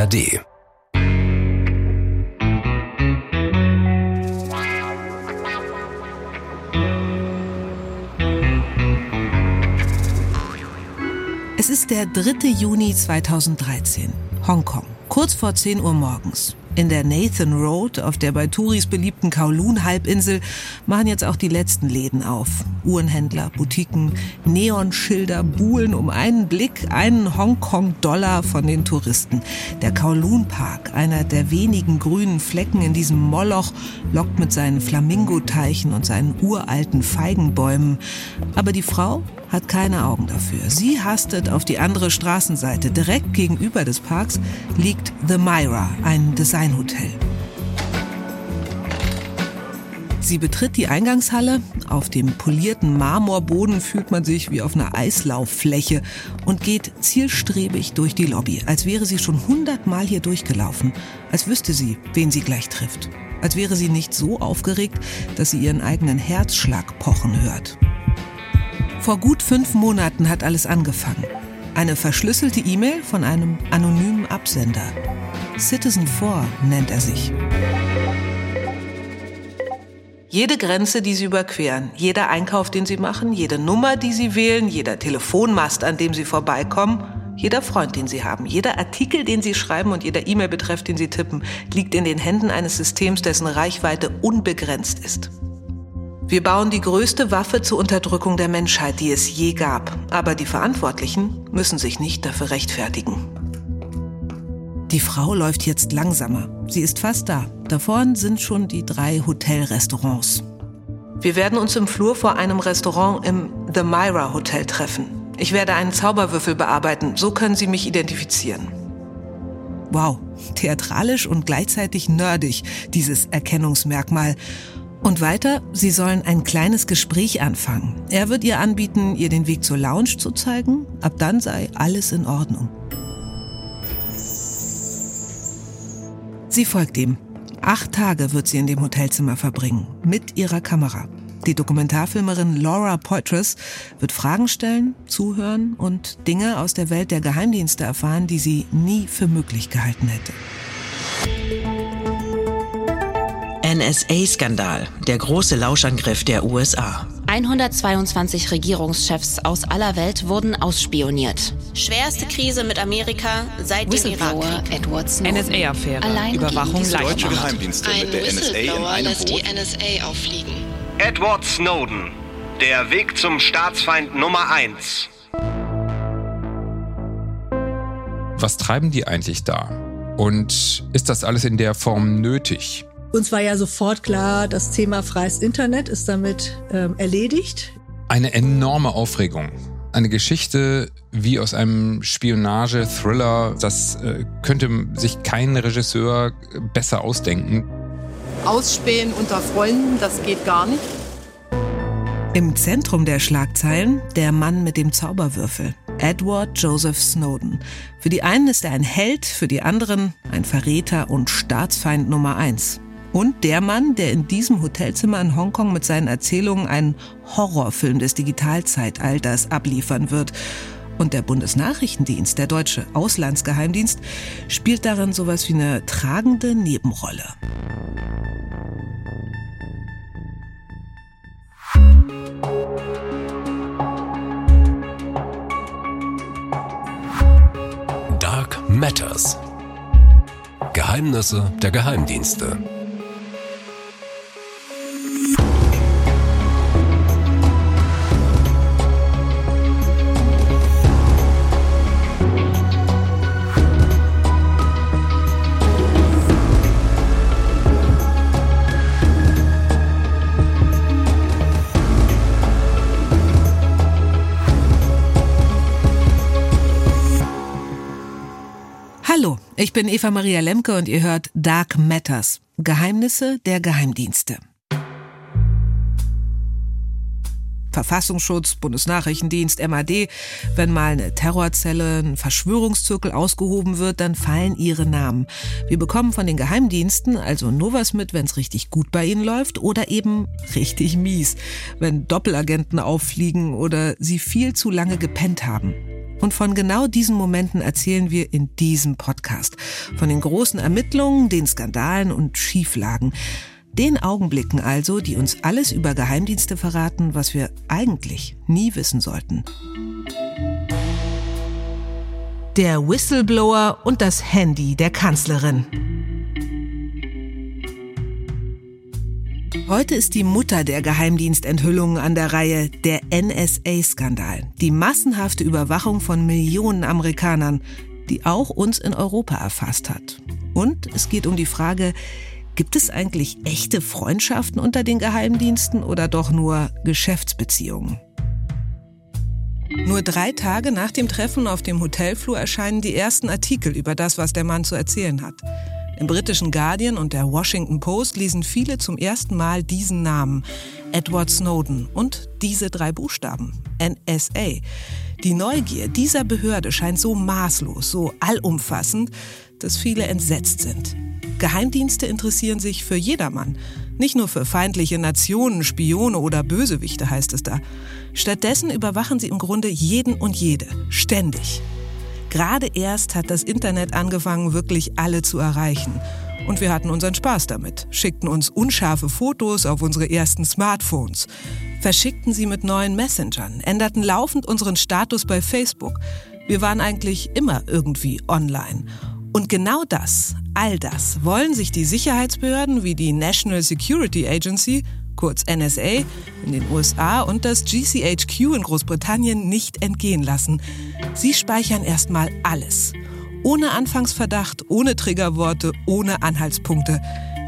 ARD. Es ist der 3. Juni 2013, Hongkong, kurz vor 10 Uhr morgens. In der Nathan Road, auf der bei Touris beliebten Kowloon-Halbinsel, machen jetzt auch die letzten Läden auf. Uhrenhändler, Boutiquen, Neonschilder buhlen um einen Blick einen Hongkong-Dollar von den Touristen. Der Kowloon-Park, einer der wenigen grünen Flecken in diesem Moloch, lockt mit seinen Flamingoteichen und seinen uralten Feigenbäumen. Aber die Frau hat keine Augen dafür. Sie hastet auf die andere Straßenseite. Direkt gegenüber des Parks liegt The Myra, ein Designhotel. Sie betritt die Eingangshalle. Auf dem polierten Marmorboden fühlt man sich wie auf einer Eislauffläche und geht zielstrebig durch die Lobby, als wäre sie schon hundertmal hier durchgelaufen, als wüsste sie, wen sie gleich trifft, als wäre sie nicht so aufgeregt, dass sie ihren eigenen Herzschlag pochen hört. Vor gut fünf Monaten hat alles angefangen. Eine verschlüsselte E-Mail von einem anonymen Absender. Citizen 4 nennt er sich. Jede Grenze, die Sie überqueren, jeder Einkauf, den Sie machen, jede Nummer, die Sie wählen, jeder Telefonmast, an dem Sie vorbeikommen, jeder Freund, den Sie haben, jeder Artikel, den Sie schreiben und jeder E-Mail-Betreff, den Sie tippen, liegt in den Händen eines Systems, dessen Reichweite unbegrenzt ist. Wir bauen die größte Waffe zur Unterdrückung der Menschheit, die es je gab. Aber die Verantwortlichen müssen sich nicht dafür rechtfertigen. Die Frau läuft jetzt langsamer. Sie ist fast da. Da vorn sind schon die drei Hotelrestaurants. Wir werden uns im Flur vor einem Restaurant im The Myra Hotel treffen. Ich werde einen Zauberwürfel bearbeiten. So können Sie mich identifizieren. Wow, theatralisch und gleichzeitig nerdig, dieses Erkennungsmerkmal. Und weiter, sie sollen ein kleines Gespräch anfangen. Er wird ihr anbieten, ihr den Weg zur Lounge zu zeigen. Ab dann sei alles in Ordnung. Sie folgt ihm. Acht Tage wird sie in dem Hotelzimmer verbringen, mit ihrer Kamera. Die Dokumentarfilmerin Laura Poitras wird Fragen stellen, zuhören und Dinge aus der Welt der Geheimdienste erfahren, die sie nie für möglich gehalten hätte. NSA-Skandal, der große Lauschangriff der USA. 122 Regierungschefs aus aller Welt wurden ausspioniert. Schwerste Krise mit Amerika seit dem Irakkrieg. NSA-Affäre, Überwachung Deutsche Geheimdienste Ein mit der NSA in Whistleblower einem lässt die Boot. NSA auffliegen. Edward Snowden. Der Weg zum Staatsfeind Nummer 1. Was treiben die eigentlich da? Und ist das alles in der Form nötig? Uns war ja sofort klar, das Thema freies Internet ist damit ähm, erledigt. Eine enorme Aufregung. Eine Geschichte wie aus einem Spionage-Thriller, das äh, könnte sich kein Regisseur besser ausdenken. Ausspähen unter Freunden, das geht gar nicht. Im Zentrum der Schlagzeilen der Mann mit dem Zauberwürfel, Edward Joseph Snowden. Für die einen ist er ein Held, für die anderen ein Verräter und Staatsfeind Nummer eins. Und der Mann, der in diesem Hotelzimmer in Hongkong mit seinen Erzählungen einen Horrorfilm des Digitalzeitalters abliefern wird. Und der Bundesnachrichtendienst, der deutsche Auslandsgeheimdienst, spielt darin sowas wie eine tragende Nebenrolle. Dark Matters. Geheimnisse der Geheimdienste. Hallo, ich bin Eva Maria Lemke und ihr hört Dark Matters, Geheimnisse der Geheimdienste. Verfassungsschutz, Bundesnachrichtendienst, MAD. Wenn mal eine Terrorzelle, ein Verschwörungszirkel ausgehoben wird, dann fallen ihre Namen. Wir bekommen von den Geheimdiensten also nur was mit, wenn es richtig gut bei ihnen läuft oder eben richtig mies, wenn Doppelagenten auffliegen oder sie viel zu lange gepennt haben. Und von genau diesen Momenten erzählen wir in diesem Podcast. Von den großen Ermittlungen, den Skandalen und Schieflagen. Den Augenblicken also, die uns alles über Geheimdienste verraten, was wir eigentlich nie wissen sollten. Der Whistleblower und das Handy der Kanzlerin. Heute ist die Mutter der Geheimdienstenthüllungen an der Reihe, der NSA-Skandal. Die massenhafte Überwachung von Millionen Amerikanern, die auch uns in Europa erfasst hat. Und es geht um die Frage, gibt es eigentlich echte Freundschaften unter den Geheimdiensten oder doch nur Geschäftsbeziehungen? Nur drei Tage nach dem Treffen auf dem Hotelflur erscheinen die ersten Artikel über das, was der Mann zu erzählen hat. Im britischen Guardian und der Washington Post lesen viele zum ersten Mal diesen Namen, Edward Snowden, und diese drei Buchstaben, NSA. Die Neugier dieser Behörde scheint so maßlos, so allumfassend, dass viele entsetzt sind. Geheimdienste interessieren sich für jedermann, nicht nur für feindliche Nationen, Spione oder Bösewichte heißt es da. Stattdessen überwachen sie im Grunde jeden und jede, ständig. Gerade erst hat das Internet angefangen, wirklich alle zu erreichen. Und wir hatten unseren Spaß damit, schickten uns unscharfe Fotos auf unsere ersten Smartphones, verschickten sie mit neuen Messengern, änderten laufend unseren Status bei Facebook. Wir waren eigentlich immer irgendwie online. Und genau das, all das, wollen sich die Sicherheitsbehörden wie die National Security Agency kurz NSA, in den USA und das GCHQ in Großbritannien nicht entgehen lassen. Sie speichern erstmal alles. Ohne Anfangsverdacht, ohne Triggerworte, ohne Anhaltspunkte.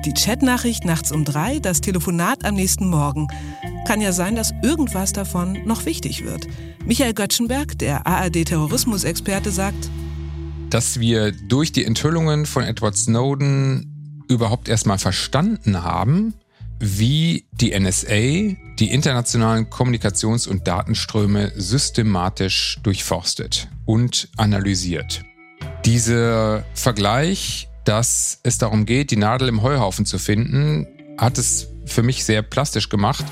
Die Chatnachricht nachts um drei, das Telefonat am nächsten Morgen. Kann ja sein, dass irgendwas davon noch wichtig wird. Michael Göttschenberg, der ARD-Terrorismusexperte, sagt, dass wir durch die Enthüllungen von Edward Snowden überhaupt erstmal verstanden haben, wie die NSA die internationalen Kommunikations- und Datenströme systematisch durchforstet und analysiert. Dieser Vergleich, dass es darum geht, die Nadel im Heuhaufen zu finden, hat es für mich sehr plastisch gemacht.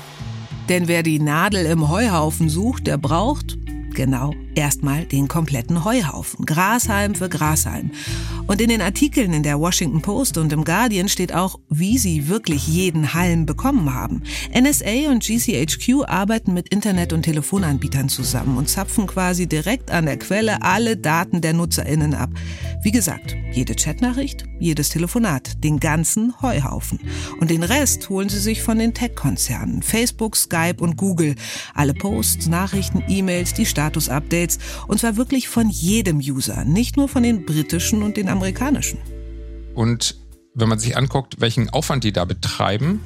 Denn wer die Nadel im Heuhaufen sucht, der braucht Genau, erstmal den kompletten Heuhaufen. Grashalm für Grashalm. Und in den Artikeln in der Washington Post und im Guardian steht auch, wie sie wirklich jeden Halm bekommen haben. NSA und GCHQ arbeiten mit Internet- und Telefonanbietern zusammen und zapfen quasi direkt an der Quelle alle Daten der NutzerInnen ab. Wie gesagt, jede Chatnachricht, jedes Telefonat, den ganzen Heuhaufen. Und den Rest holen sie sich von den Tech-Konzernen. Facebook, Skype und Google. Alle Posts, Nachrichten, E-Mails, die Status-Updates. Und zwar wirklich von jedem User, nicht nur von den britischen und den amerikanischen. Und wenn man sich anguckt, welchen Aufwand die da betreiben,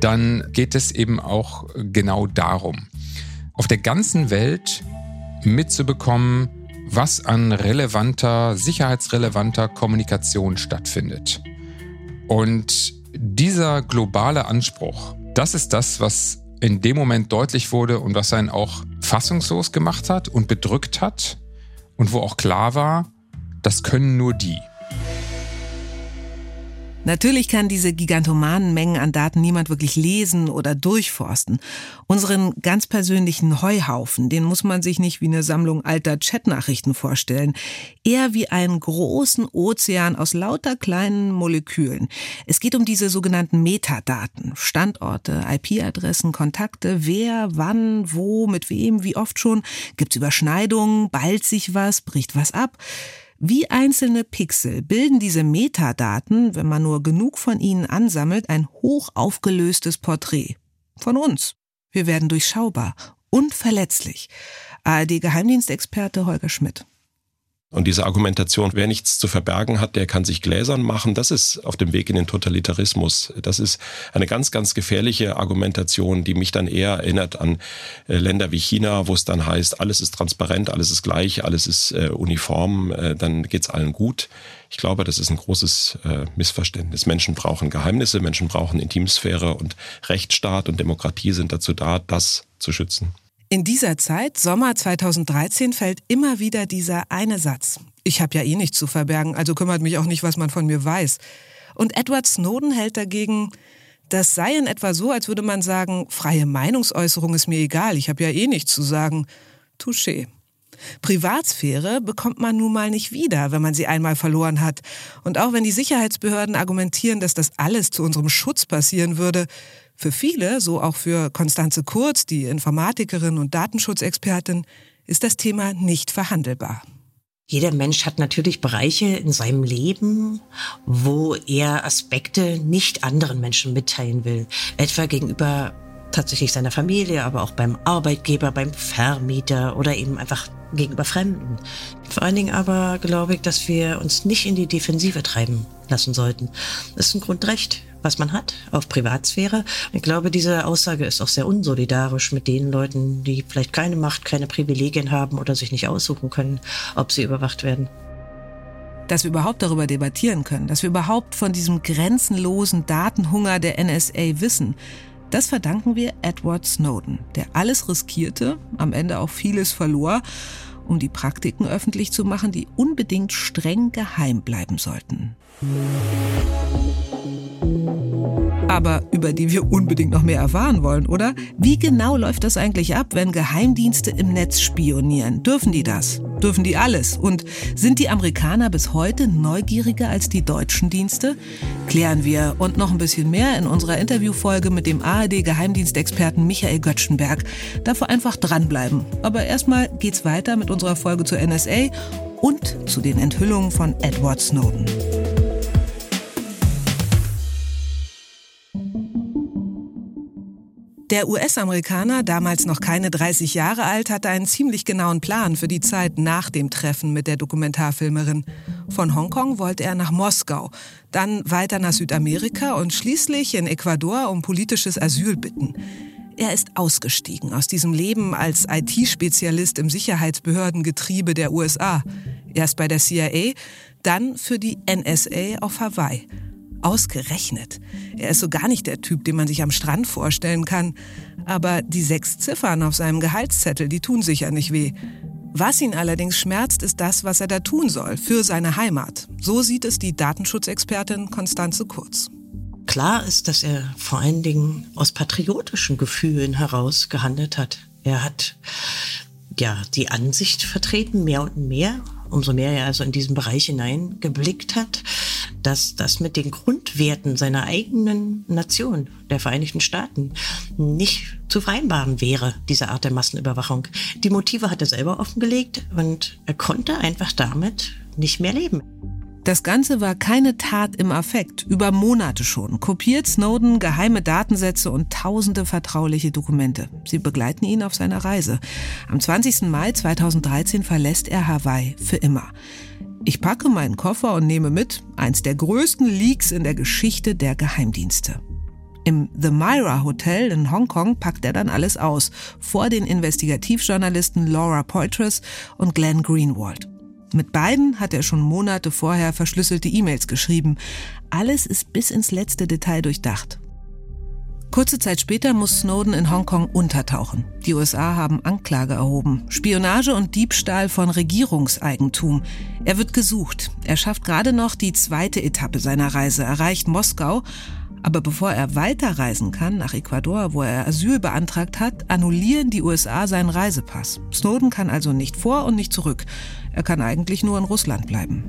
dann geht es eben auch genau darum, auf der ganzen Welt mitzubekommen, was an relevanter, sicherheitsrelevanter Kommunikation stattfindet. Und dieser globale Anspruch, das ist das, was in dem Moment deutlich wurde und was einen auch fassungslos gemacht hat und bedrückt hat und wo auch klar war, das können nur die. Natürlich kann diese gigantomanen Mengen an Daten niemand wirklich lesen oder durchforsten. Unseren ganz persönlichen Heuhaufen, den muss man sich nicht wie eine Sammlung alter Chatnachrichten vorstellen, eher wie einen großen Ozean aus lauter kleinen Molekülen. Es geht um diese sogenannten Metadaten, Standorte, IP-Adressen, Kontakte, wer, wann, wo, mit wem, wie oft schon, gibt's Überschneidungen, ballt sich was, bricht was ab. Wie einzelne Pixel bilden diese Metadaten, wenn man nur genug von ihnen ansammelt, ein hoch aufgelöstes Porträt. Von uns. Wir werden durchschaubar und verletzlich. ARD-Geheimdienstexperte Holger Schmidt. Und diese Argumentation, wer nichts zu verbergen hat, der kann sich gläsern machen, das ist auf dem Weg in den Totalitarismus. Das ist eine ganz, ganz gefährliche Argumentation, die mich dann eher erinnert an äh, Länder wie China, wo es dann heißt, alles ist transparent, alles ist gleich, alles ist äh, uniform, äh, dann geht's allen gut. Ich glaube, das ist ein großes äh, Missverständnis. Menschen brauchen Geheimnisse, Menschen brauchen Intimsphäre und Rechtsstaat und Demokratie sind dazu da, das zu schützen. In dieser Zeit, Sommer 2013, fällt immer wieder dieser eine Satz. Ich habe ja eh nichts zu verbergen, also kümmert mich auch nicht, was man von mir weiß. Und Edward Snowden hält dagegen, das sei in etwa so, als würde man sagen, freie Meinungsäußerung ist mir egal, ich habe ja eh nichts zu sagen. Touché. Privatsphäre bekommt man nun mal nicht wieder, wenn man sie einmal verloren hat. Und auch wenn die Sicherheitsbehörden argumentieren, dass das alles zu unserem Schutz passieren würde, für viele, so auch für Konstanze Kurz, die Informatikerin und Datenschutzexpertin, ist das Thema nicht verhandelbar. Jeder Mensch hat natürlich Bereiche in seinem Leben, wo er Aspekte nicht anderen Menschen mitteilen will. Etwa gegenüber tatsächlich seiner Familie, aber auch beim Arbeitgeber, beim Vermieter oder eben einfach gegenüber Fremden. Vor allen Dingen aber glaube ich, dass wir uns nicht in die Defensive treiben lassen sollten. Das ist ein Grundrecht, was man hat auf Privatsphäre. Ich glaube, diese Aussage ist auch sehr unsolidarisch mit den Leuten, die vielleicht keine Macht, keine Privilegien haben oder sich nicht aussuchen können, ob sie überwacht werden dass wir überhaupt darüber debattieren können, dass wir überhaupt von diesem grenzenlosen Datenhunger der NSA wissen, das verdanken wir Edward Snowden, der alles riskierte, am Ende auch vieles verlor, um die Praktiken öffentlich zu machen, die unbedingt streng geheim bleiben sollten aber über die wir unbedingt noch mehr erfahren wollen, oder? Wie genau läuft das eigentlich ab, wenn Geheimdienste im Netz spionieren? Dürfen die das? Dürfen die alles? Und sind die Amerikaner bis heute neugieriger als die deutschen Dienste? Klären wir und noch ein bisschen mehr in unserer Interviewfolge mit dem ARD-Geheimdienstexperten Michael Göttschenberg. Dafür einfach dranbleiben. Aber erstmal geht's weiter mit unserer Folge zur NSA und zu den Enthüllungen von Edward Snowden. Der US-Amerikaner, damals noch keine 30 Jahre alt, hatte einen ziemlich genauen Plan für die Zeit nach dem Treffen mit der Dokumentarfilmerin. Von Hongkong wollte er nach Moskau, dann weiter nach Südamerika und schließlich in Ecuador um politisches Asyl bitten. Er ist ausgestiegen aus diesem Leben als IT-Spezialist im Sicherheitsbehördengetriebe der USA. Erst bei der CIA, dann für die NSA auf Hawaii. Ausgerechnet. Er ist so gar nicht der Typ, den man sich am Strand vorstellen kann. Aber die sechs Ziffern auf seinem Gehaltszettel, die tun sicher nicht weh. Was ihn allerdings schmerzt, ist das, was er da tun soll, für seine Heimat. So sieht es die Datenschutzexpertin Konstanze Kurz. Klar ist, dass er vor allen Dingen aus patriotischen Gefühlen heraus gehandelt hat. Er hat ja die Ansicht vertreten, mehr und mehr, umso mehr er also in diesen Bereich hineingeblickt hat, dass das mit den Grundwerten seiner eigenen Nation, der Vereinigten Staaten, nicht zu vereinbaren wäre, diese Art der Massenüberwachung. Die Motive hat er selber offengelegt und er konnte einfach damit nicht mehr leben. Das Ganze war keine Tat im Affekt. Über Monate schon kopiert Snowden geheime Datensätze und tausende vertrauliche Dokumente. Sie begleiten ihn auf seiner Reise. Am 20. Mai 2013 verlässt er Hawaii für immer. Ich packe meinen Koffer und nehme mit eins der größten Leaks in der Geschichte der Geheimdienste. Im The Myra Hotel in Hongkong packt er dann alles aus, vor den Investigativjournalisten Laura Poitras und Glenn Greenwald. Mit beiden hat er schon Monate vorher verschlüsselte E-Mails geschrieben. Alles ist bis ins letzte Detail durchdacht. Kurze Zeit später muss Snowden in Hongkong untertauchen. Die USA haben Anklage erhoben. Spionage und Diebstahl von Regierungseigentum. Er wird gesucht. Er schafft gerade noch die zweite Etappe seiner Reise, erreicht Moskau. Aber bevor er weiterreisen kann nach Ecuador, wo er Asyl beantragt hat, annullieren die USA seinen Reisepass. Snowden kann also nicht vor und nicht zurück. Er kann eigentlich nur in Russland bleiben.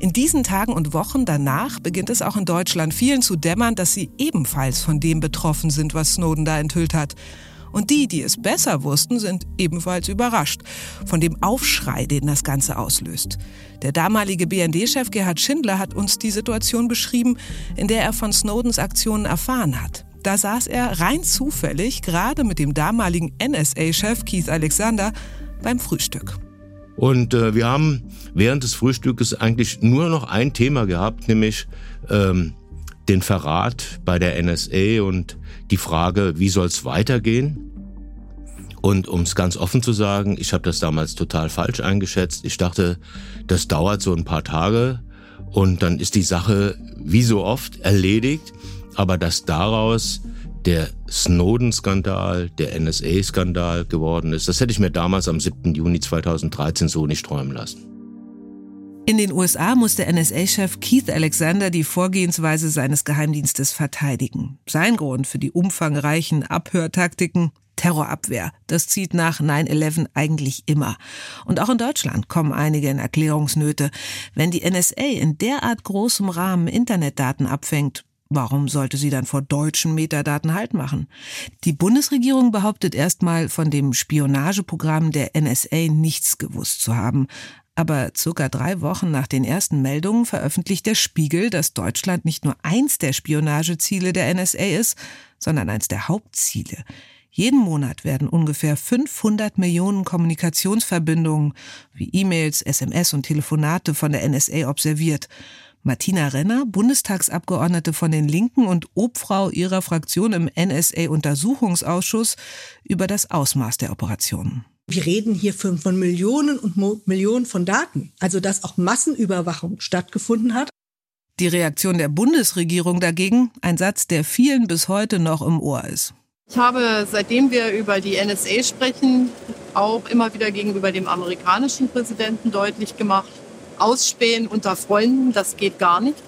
In diesen Tagen und Wochen danach beginnt es auch in Deutschland vielen zu dämmern, dass sie ebenfalls von dem betroffen sind, was Snowden da enthüllt hat. Und die, die es besser wussten, sind ebenfalls überrascht von dem Aufschrei, den das Ganze auslöst. Der damalige BND-Chef Gerhard Schindler hat uns die Situation beschrieben, in der er von Snowdens Aktionen erfahren hat. Da saß er rein zufällig gerade mit dem damaligen NSA-Chef Keith Alexander beim Frühstück. Und äh, wir haben während des Frühstückes eigentlich nur noch ein Thema gehabt, nämlich ähm, den Verrat bei der NSA und die Frage, wie soll es weitergehen? Und um es ganz offen zu sagen, ich habe das damals total falsch eingeschätzt. Ich dachte, das dauert so ein paar Tage und dann ist die Sache wie so oft erledigt. Aber dass daraus der Snowden-Skandal, der NSA-Skandal geworden ist. Das hätte ich mir damals am 7. Juni 2013 so nicht träumen lassen. In den USA muss der NSA-Chef Keith Alexander die Vorgehensweise seines Geheimdienstes verteidigen. Sein Grund für die umfangreichen Abhörtaktiken Terrorabwehr. Das zieht nach 9-11 eigentlich immer. Und auch in Deutschland kommen einige in Erklärungsnöte. Wenn die NSA in derart großem Rahmen Internetdaten abfängt, Warum sollte sie dann vor deutschen Metadaten Halt machen? Die Bundesregierung behauptet erstmal, von dem Spionageprogramm der NSA nichts gewusst zu haben. Aber circa drei Wochen nach den ersten Meldungen veröffentlicht der Spiegel, dass Deutschland nicht nur eins der Spionageziele der NSA ist, sondern eins der Hauptziele. Jeden Monat werden ungefähr 500 Millionen Kommunikationsverbindungen wie E-Mails, SMS und Telefonate von der NSA observiert. Martina Renner, Bundestagsabgeordnete von den Linken und Obfrau ihrer Fraktion im NSA-Untersuchungsausschuss, über das Ausmaß der Operationen. Wir reden hier von Millionen und Millionen von Daten, also dass auch Massenüberwachung stattgefunden hat. Die Reaktion der Bundesregierung dagegen, ein Satz, der vielen bis heute noch im Ohr ist. Ich habe, seitdem wir über die NSA sprechen, auch immer wieder gegenüber dem amerikanischen Präsidenten deutlich gemacht, Ausspähen unter Freunden, das geht gar nicht.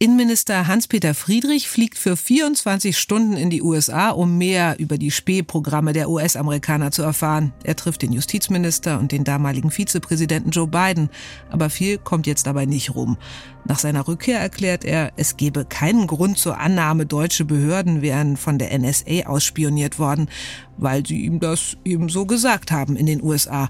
Innenminister Hans-Peter Friedrich fliegt für 24 Stunden in die USA, um mehr über die Spähprogramme der US-Amerikaner zu erfahren. Er trifft den Justizminister und den damaligen Vizepräsidenten Joe Biden. Aber viel kommt jetzt dabei nicht rum. Nach seiner Rückkehr erklärt er, es gebe keinen Grund zur Annahme, deutsche Behörden wären von der NSA ausspioniert worden, weil sie ihm das eben so gesagt haben in den USA.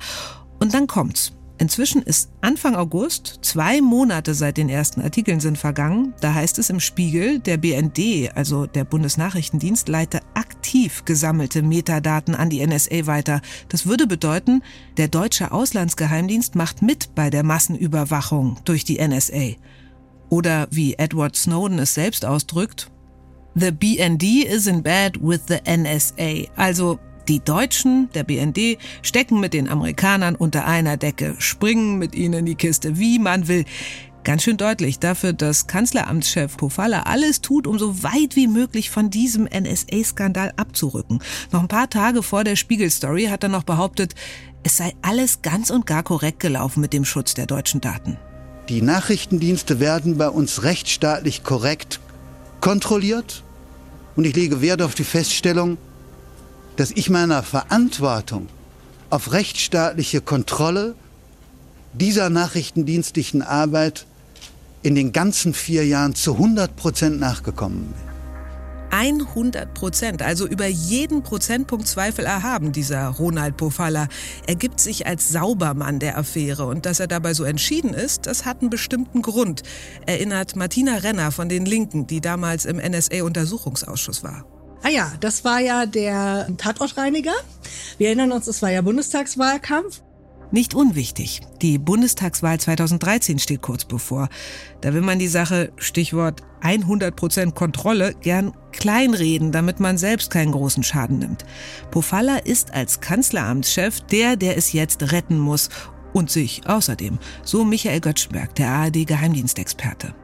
Und dann kommt's. Inzwischen ist Anfang August, zwei Monate seit den ersten Artikeln sind vergangen. Da heißt es im Spiegel, der BND, also der Bundesnachrichtendienst, leite aktiv gesammelte Metadaten an die NSA weiter. Das würde bedeuten, der deutsche Auslandsgeheimdienst macht mit bei der Massenüberwachung durch die NSA. Oder wie Edward Snowden es selbst ausdrückt, The BND is in bed with the NSA. Also die Deutschen, der BND, stecken mit den Amerikanern unter einer Decke, springen mit ihnen in die Kiste, wie man will. Ganz schön deutlich dafür, dass Kanzleramtschef Pofalla alles tut, um so weit wie möglich von diesem NSA-Skandal abzurücken. Noch ein paar Tage vor der Spiegel-Story hat er noch behauptet, es sei alles ganz und gar korrekt gelaufen mit dem Schutz der deutschen Daten. Die Nachrichtendienste werden bei uns rechtsstaatlich korrekt kontrolliert und ich lege Wert auf die Feststellung, dass ich meiner Verantwortung auf rechtsstaatliche Kontrolle dieser nachrichtendienstlichen Arbeit in den ganzen vier Jahren zu 100 Prozent nachgekommen bin. 100 Prozent, also über jeden Prozentpunkt Zweifel erhaben, dieser Ronald Pofalla. Er gibt sich als Saubermann der Affäre und dass er dabei so entschieden ist, das hat einen bestimmten Grund, erinnert Martina Renner von den Linken, die damals im NSA-Untersuchungsausschuss war. Ah ja, das war ja der Tatortreiniger. Wir erinnern uns, es war ja Bundestagswahlkampf. Nicht unwichtig. Die Bundestagswahl 2013 steht kurz bevor. Da will man die Sache, Stichwort 100% Kontrolle, gern kleinreden, damit man selbst keinen großen Schaden nimmt. Pofalla ist als Kanzleramtschef der, der es jetzt retten muss. Und sich außerdem. So Michael Göttschberg, der ARD-Geheimdienstexperte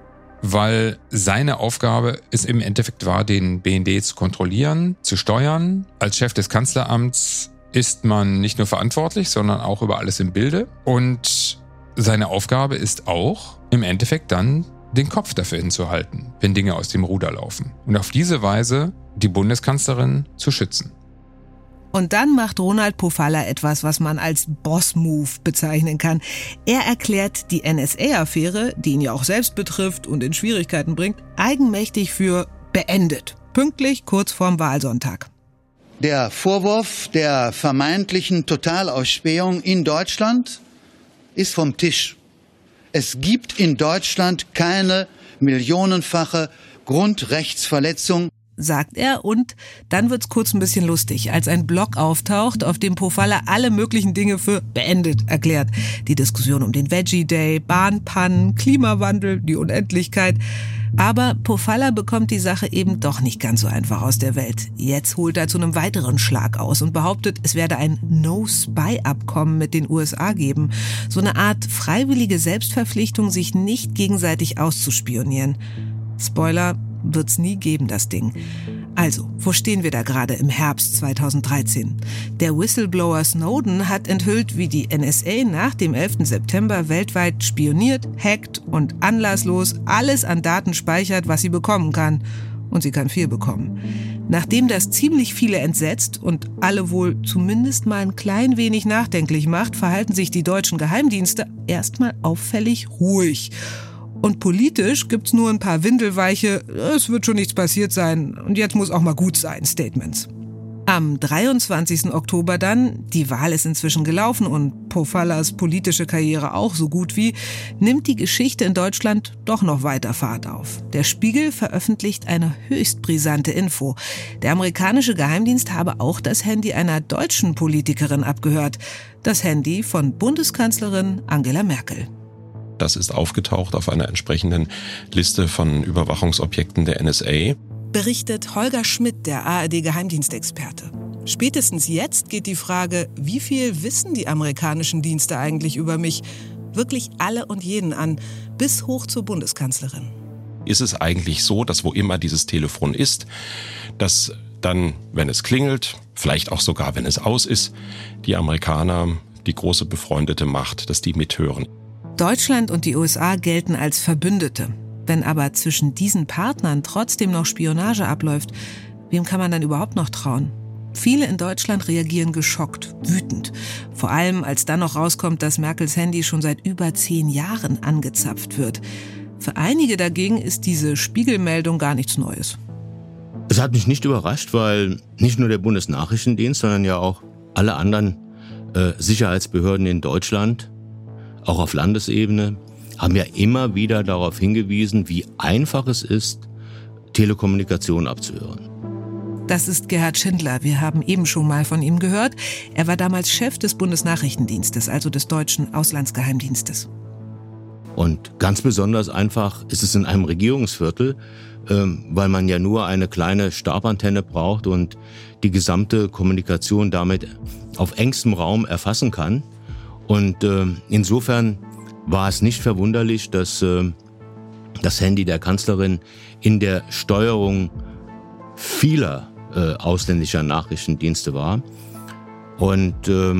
weil seine Aufgabe es im Endeffekt war, den BND zu kontrollieren, zu steuern. Als Chef des Kanzleramts ist man nicht nur verantwortlich, sondern auch über alles im Bilde. Und seine Aufgabe ist auch, im Endeffekt dann den Kopf dafür hinzuhalten, wenn Dinge aus dem Ruder laufen. Und auf diese Weise die Bundeskanzlerin zu schützen. Und dann macht Ronald Pofalla etwas, was man als Boss-Move bezeichnen kann. Er erklärt die NSA-Affäre, die ihn ja auch selbst betrifft und in Schwierigkeiten bringt, eigenmächtig für beendet. Pünktlich kurz vorm Wahlsonntag. Der Vorwurf der vermeintlichen Totalausspähung in Deutschland ist vom Tisch. Es gibt in Deutschland keine millionenfache Grundrechtsverletzung sagt er und dann wird's kurz ein bisschen lustig, als ein Blog auftaucht, auf dem Pofalla alle möglichen Dinge für beendet erklärt. Die Diskussion um den Veggie Day, Bahnpannen, Klimawandel, die Unendlichkeit. Aber Pofalla bekommt die Sache eben doch nicht ganz so einfach aus der Welt. Jetzt holt er zu einem weiteren Schlag aus und behauptet, es werde ein No-Spy-Abkommen mit den USA geben. So eine Art freiwillige Selbstverpflichtung, sich nicht gegenseitig auszuspionieren. Spoiler, wird's nie geben, das Ding. Also, wo stehen wir da gerade im Herbst 2013? Der Whistleblower Snowden hat enthüllt, wie die NSA nach dem 11. September weltweit spioniert, hackt und anlasslos alles an Daten speichert, was sie bekommen kann. Und sie kann viel bekommen. Nachdem das ziemlich viele entsetzt und alle wohl zumindest mal ein klein wenig nachdenklich macht, verhalten sich die deutschen Geheimdienste erstmal auffällig ruhig. Und politisch gibt's nur ein paar windelweiche, es wird schon nichts passiert sein und jetzt muss auch mal gut sein, Statements. Am 23. Oktober dann, die Wahl ist inzwischen gelaufen und Pofallas politische Karriere auch so gut wie, nimmt die Geschichte in Deutschland doch noch weiter Fahrt auf. Der Spiegel veröffentlicht eine höchst brisante Info. Der amerikanische Geheimdienst habe auch das Handy einer deutschen Politikerin abgehört. Das Handy von Bundeskanzlerin Angela Merkel. Das ist aufgetaucht auf einer entsprechenden Liste von Überwachungsobjekten der NSA berichtet Holger Schmidt, der ARD-Geheimdienstexperte. Spätestens jetzt geht die Frage, wie viel wissen die amerikanischen Dienste eigentlich über mich, wirklich alle und jeden an, bis hoch zur Bundeskanzlerin. Ist es eigentlich so, dass wo immer dieses Telefon ist, dass dann, wenn es klingelt, vielleicht auch sogar, wenn es aus ist, die Amerikaner, die große befreundete Macht, dass die mithören? Deutschland und die USA gelten als Verbündete. Wenn aber zwischen diesen Partnern trotzdem noch Spionage abläuft, wem kann man dann überhaupt noch trauen? Viele in Deutschland reagieren geschockt, wütend. Vor allem, als dann noch rauskommt, dass Merkels Handy schon seit über zehn Jahren angezapft wird. Für einige dagegen ist diese Spiegelmeldung gar nichts Neues. Es hat mich nicht überrascht, weil nicht nur der Bundesnachrichtendienst, sondern ja auch alle anderen äh, Sicherheitsbehörden in Deutschland, auch auf Landesebene, haben ja immer wieder darauf hingewiesen, wie einfach es ist, Telekommunikation abzuhören. Das ist Gerhard Schindler. Wir haben eben schon mal von ihm gehört. Er war damals Chef des Bundesnachrichtendienstes, also des deutschen Auslandsgeheimdienstes. Und ganz besonders einfach ist es in einem Regierungsviertel, ähm, weil man ja nur eine kleine Stabantenne braucht und die gesamte Kommunikation damit auf engstem Raum erfassen kann. Und ähm, insofern war es nicht verwunderlich, dass äh, das Handy der Kanzlerin in der Steuerung vieler äh, ausländischer Nachrichtendienste war. Und äh,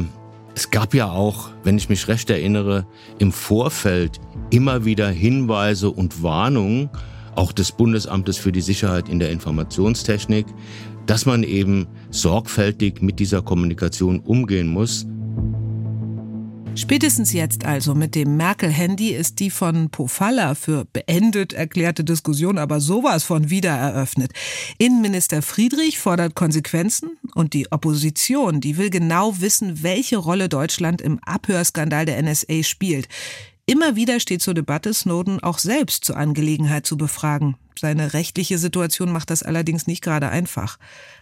es gab ja auch, wenn ich mich recht erinnere, im Vorfeld immer wieder Hinweise und Warnungen, auch des Bundesamtes für die Sicherheit in der Informationstechnik, dass man eben sorgfältig mit dieser Kommunikation umgehen muss, Spätestens jetzt also mit dem Merkel-Handy ist die von Pofalla für beendet erklärte Diskussion aber sowas von wieder eröffnet. Innenminister Friedrich fordert Konsequenzen und die Opposition, die will genau wissen, welche Rolle Deutschland im Abhörskandal der NSA spielt. Immer wieder steht zur Debatte, Snowden auch selbst zur Angelegenheit zu befragen. Seine rechtliche Situation macht das allerdings nicht gerade einfach.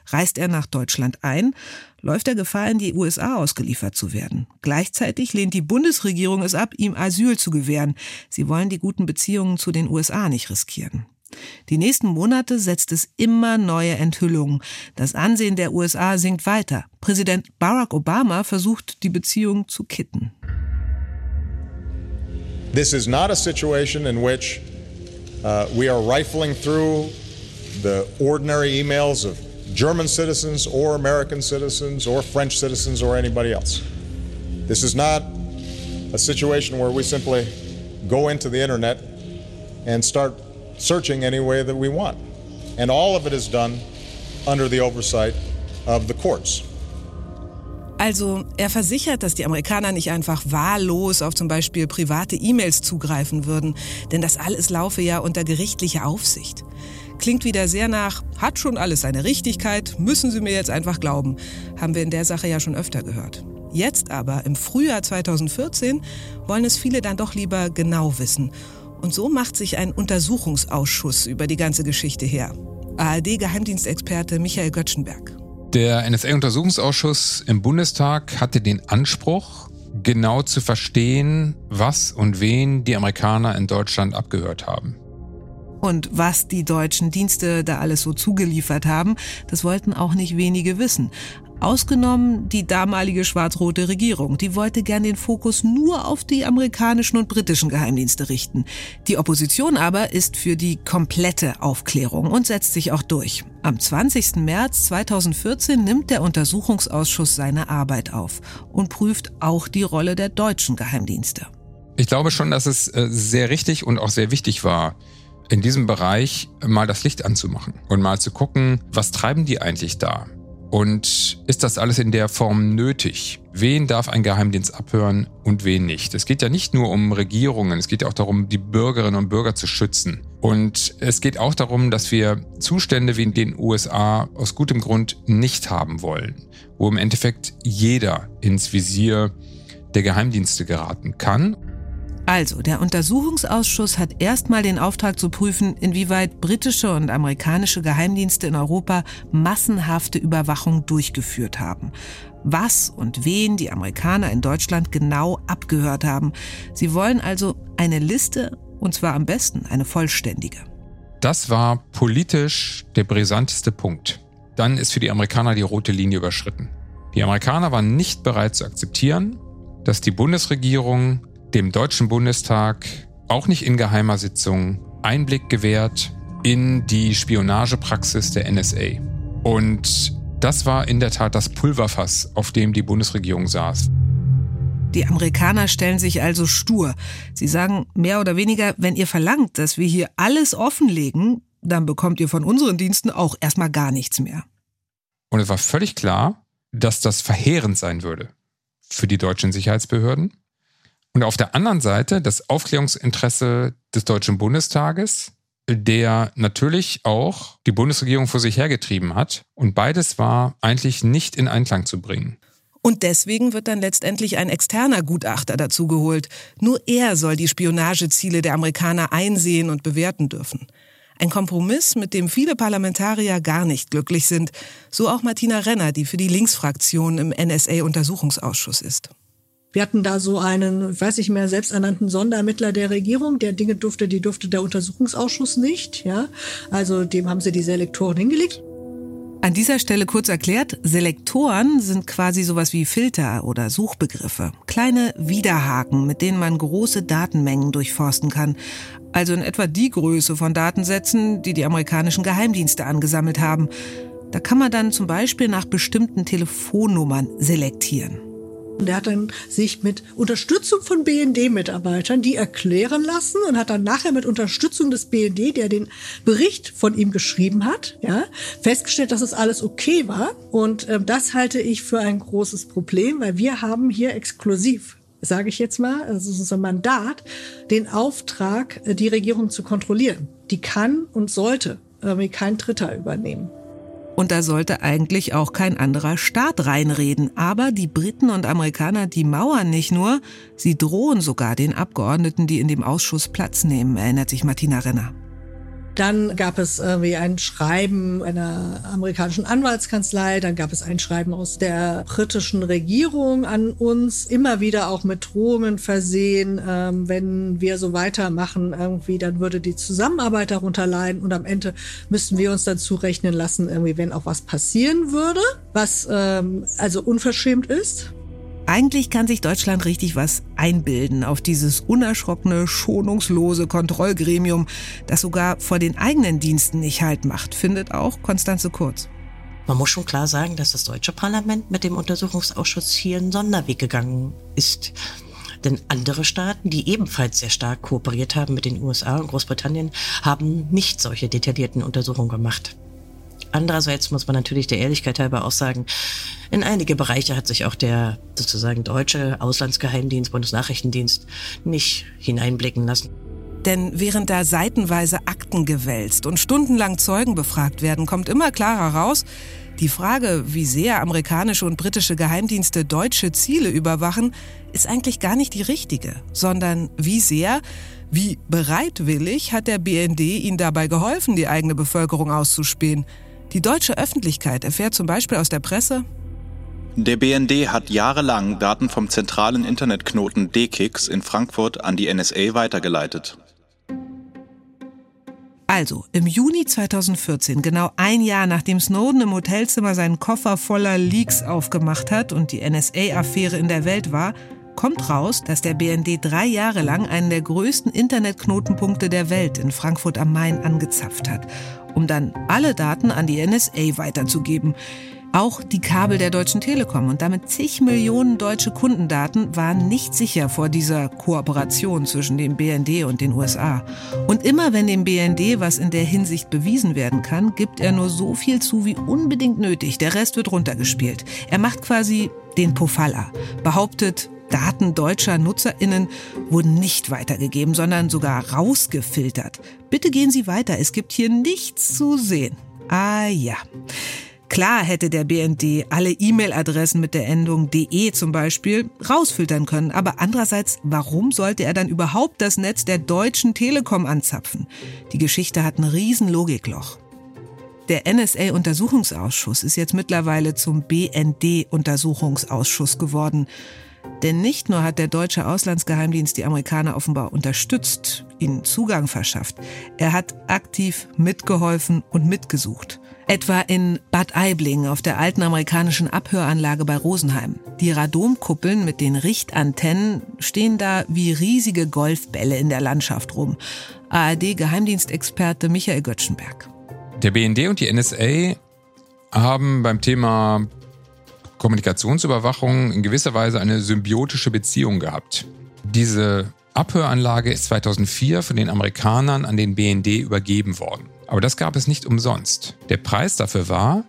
Reist er nach Deutschland ein, läuft er Gefahr, in die USA ausgeliefert zu werden. Gleichzeitig lehnt die Bundesregierung es ab, ihm Asyl zu gewähren. Sie wollen die guten Beziehungen zu den USA nicht riskieren. Die nächsten Monate setzt es immer neue Enthüllungen. Das Ansehen der USA sinkt weiter. Präsident Barack Obama versucht, die Beziehung zu kitten. This is not a situation in which uh, we are rifling through the ordinary emails of German citizens or American citizens or French citizens or anybody else. This is not a situation where we simply go into the internet and start searching any way that we want. And all of it is done under the oversight of the courts. Also er versichert, dass die Amerikaner nicht einfach wahllos auf zum Beispiel private E-Mails zugreifen würden, denn das alles laufe ja unter gerichtlicher Aufsicht. Klingt wieder sehr nach, hat schon alles seine Richtigkeit, müssen Sie mir jetzt einfach glauben, haben wir in der Sache ja schon öfter gehört. Jetzt aber, im Frühjahr 2014, wollen es viele dann doch lieber genau wissen. Und so macht sich ein Untersuchungsausschuss über die ganze Geschichte her. ARD-Geheimdienstexperte Michael Göttschenberg. Der NSA-Untersuchungsausschuss im Bundestag hatte den Anspruch, genau zu verstehen, was und wen die Amerikaner in Deutschland abgehört haben. Und was die deutschen Dienste da alles so zugeliefert haben, das wollten auch nicht wenige wissen. Ausgenommen die damalige schwarz-rote Regierung. Die wollte gern den Fokus nur auf die amerikanischen und britischen Geheimdienste richten. Die Opposition aber ist für die komplette Aufklärung und setzt sich auch durch. Am 20. März 2014 nimmt der Untersuchungsausschuss seine Arbeit auf und prüft auch die Rolle der deutschen Geheimdienste. Ich glaube schon, dass es äh, sehr richtig und auch sehr wichtig war, in diesem Bereich mal das Licht anzumachen und mal zu gucken, was treiben die eigentlich da? Und ist das alles in der Form nötig? Wen darf ein Geheimdienst abhören und wen nicht? Es geht ja nicht nur um Regierungen, es geht ja auch darum, die Bürgerinnen und Bürger zu schützen. Und es geht auch darum, dass wir Zustände wie in den USA aus gutem Grund nicht haben wollen, wo im Endeffekt jeder ins Visier der Geheimdienste geraten kann also, der Untersuchungsausschuss hat erstmal den Auftrag zu prüfen, inwieweit britische und amerikanische Geheimdienste in Europa massenhafte Überwachung durchgeführt haben. Was und wen die Amerikaner in Deutschland genau abgehört haben. Sie wollen also eine Liste, und zwar am besten eine vollständige. Das war politisch der brisanteste Punkt. Dann ist für die Amerikaner die rote Linie überschritten. Die Amerikaner waren nicht bereit zu akzeptieren, dass die Bundesregierung dem Deutschen Bundestag auch nicht in geheimer Sitzung Einblick gewährt in die Spionagepraxis der NSA. Und das war in der Tat das Pulverfass, auf dem die Bundesregierung saß. Die Amerikaner stellen sich also stur. Sie sagen mehr oder weniger, wenn ihr verlangt, dass wir hier alles offenlegen, dann bekommt ihr von unseren Diensten auch erstmal gar nichts mehr. Und es war völlig klar, dass das verheerend sein würde für die deutschen Sicherheitsbehörden und auf der anderen Seite das Aufklärungsinteresse des Deutschen Bundestages, der natürlich auch die Bundesregierung vor sich hergetrieben hat. Und beides war eigentlich nicht in Einklang zu bringen. Und deswegen wird dann letztendlich ein externer Gutachter dazugeholt. Nur er soll die Spionageziele der Amerikaner einsehen und bewerten dürfen. Ein Kompromiss, mit dem viele Parlamentarier gar nicht glücklich sind. So auch Martina Renner, die für die Linksfraktion im NSA-Untersuchungsausschuss ist. Wir hatten da so einen, ich weiß nicht mehr, selbsternannten Sonderermittler der Regierung, der Dinge durfte, die durfte der Untersuchungsausschuss nicht, ja. Also dem haben sie die Selektoren hingelegt. An dieser Stelle kurz erklärt, Selektoren sind quasi sowas wie Filter oder Suchbegriffe. Kleine Widerhaken, mit denen man große Datenmengen durchforsten kann. Also in etwa die Größe von Datensätzen, die die amerikanischen Geheimdienste angesammelt haben. Da kann man dann zum Beispiel nach bestimmten Telefonnummern selektieren. Und er hat dann sich mit Unterstützung von BND-Mitarbeitern die erklären lassen und hat dann nachher mit Unterstützung des BND, der den Bericht von ihm geschrieben hat, ja, festgestellt, dass es alles okay war. Und äh, das halte ich für ein großes Problem, weil wir haben hier exklusiv sage ich jetzt mal, also es ist ein Mandat, den Auftrag, äh, die Regierung zu kontrollieren. Die kann und sollte irgendwie kein Dritter übernehmen. Und da sollte eigentlich auch kein anderer Staat reinreden. Aber die Briten und Amerikaner, die mauern nicht nur, sie drohen sogar den Abgeordneten, die in dem Ausschuss Platz nehmen, erinnert sich Martina Renner. Dann gab es irgendwie ein Schreiben einer amerikanischen Anwaltskanzlei, dann gab es ein Schreiben aus der britischen Regierung an uns, immer wieder auch mit Drohungen versehen. Ähm, wenn wir so weitermachen, irgendwie, dann würde die Zusammenarbeit darunter leiden und am Ende müssten wir uns dann zurechnen lassen, irgendwie, wenn auch was passieren würde, was ähm, also unverschämt ist. Eigentlich kann sich Deutschland richtig was einbilden auf dieses unerschrockene, schonungslose Kontrollgremium, das sogar vor den eigenen Diensten nicht Halt macht, findet auch Konstanze Kurz. Man muss schon klar sagen, dass das deutsche Parlament mit dem Untersuchungsausschuss hier einen Sonderweg gegangen ist. Denn andere Staaten, die ebenfalls sehr stark kooperiert haben mit den USA und Großbritannien, haben nicht solche detaillierten Untersuchungen gemacht. Andererseits muss man natürlich der Ehrlichkeit halber auch sagen, in einige Bereiche hat sich auch der sozusagen deutsche Auslandsgeheimdienst, Bundesnachrichtendienst nicht hineinblicken lassen. Denn während da seitenweise Akten gewälzt und stundenlang Zeugen befragt werden, kommt immer klarer raus, die Frage, wie sehr amerikanische und britische Geheimdienste deutsche Ziele überwachen, ist eigentlich gar nicht die richtige, sondern wie sehr, wie bereitwillig hat der BND ihnen dabei geholfen, die eigene Bevölkerung auszuspähen. Die deutsche Öffentlichkeit erfährt zum Beispiel aus der Presse, der BND hat jahrelang Daten vom zentralen Internetknoten DKIX in Frankfurt an die NSA weitergeleitet. Also, im Juni 2014, genau ein Jahr nachdem Snowden im Hotelzimmer seinen Koffer voller Leaks aufgemacht hat und die NSA-Affäre in der Welt war, kommt raus, dass der BND drei Jahre lang einen der größten Internetknotenpunkte der Welt in Frankfurt am Main angezapft hat um dann alle Daten an die NSA weiterzugeben. Auch die Kabel der Deutschen Telekom und damit zig Millionen deutsche Kundendaten waren nicht sicher vor dieser Kooperation zwischen dem BND und den USA. Und immer wenn dem BND was in der Hinsicht bewiesen werden kann, gibt er nur so viel zu wie unbedingt nötig. Der Rest wird runtergespielt. Er macht quasi den Pofalla, behauptet, Daten deutscher Nutzerinnen wurden nicht weitergegeben, sondern sogar rausgefiltert. Bitte gehen Sie weiter, es gibt hier nichts zu sehen. Ah ja. Klar hätte der BND alle E-Mail-Adressen mit der Endung de zum Beispiel rausfiltern können, aber andererseits, warum sollte er dann überhaupt das Netz der Deutschen Telekom anzapfen? Die Geschichte hat ein riesen Logikloch. Der NSA-Untersuchungsausschuss ist jetzt mittlerweile zum BND-Untersuchungsausschuss geworden. Denn nicht nur hat der deutsche Auslandsgeheimdienst die Amerikaner offenbar unterstützt, ihnen Zugang verschafft, er hat aktiv mitgeholfen und mitgesucht. Etwa in Bad Aibling auf der alten amerikanischen Abhöranlage bei Rosenheim. Die Radomkuppeln mit den Richtantennen stehen da wie riesige Golfbälle in der Landschaft rum. ARD-Geheimdienstexperte Michael Göttschenberg. Der BND und die NSA haben beim Thema Kommunikationsüberwachung in gewisser Weise eine symbiotische Beziehung gehabt. Diese Abhöranlage ist 2004 von den Amerikanern an den BND übergeben worden. Aber das gab es nicht umsonst. Der Preis dafür war,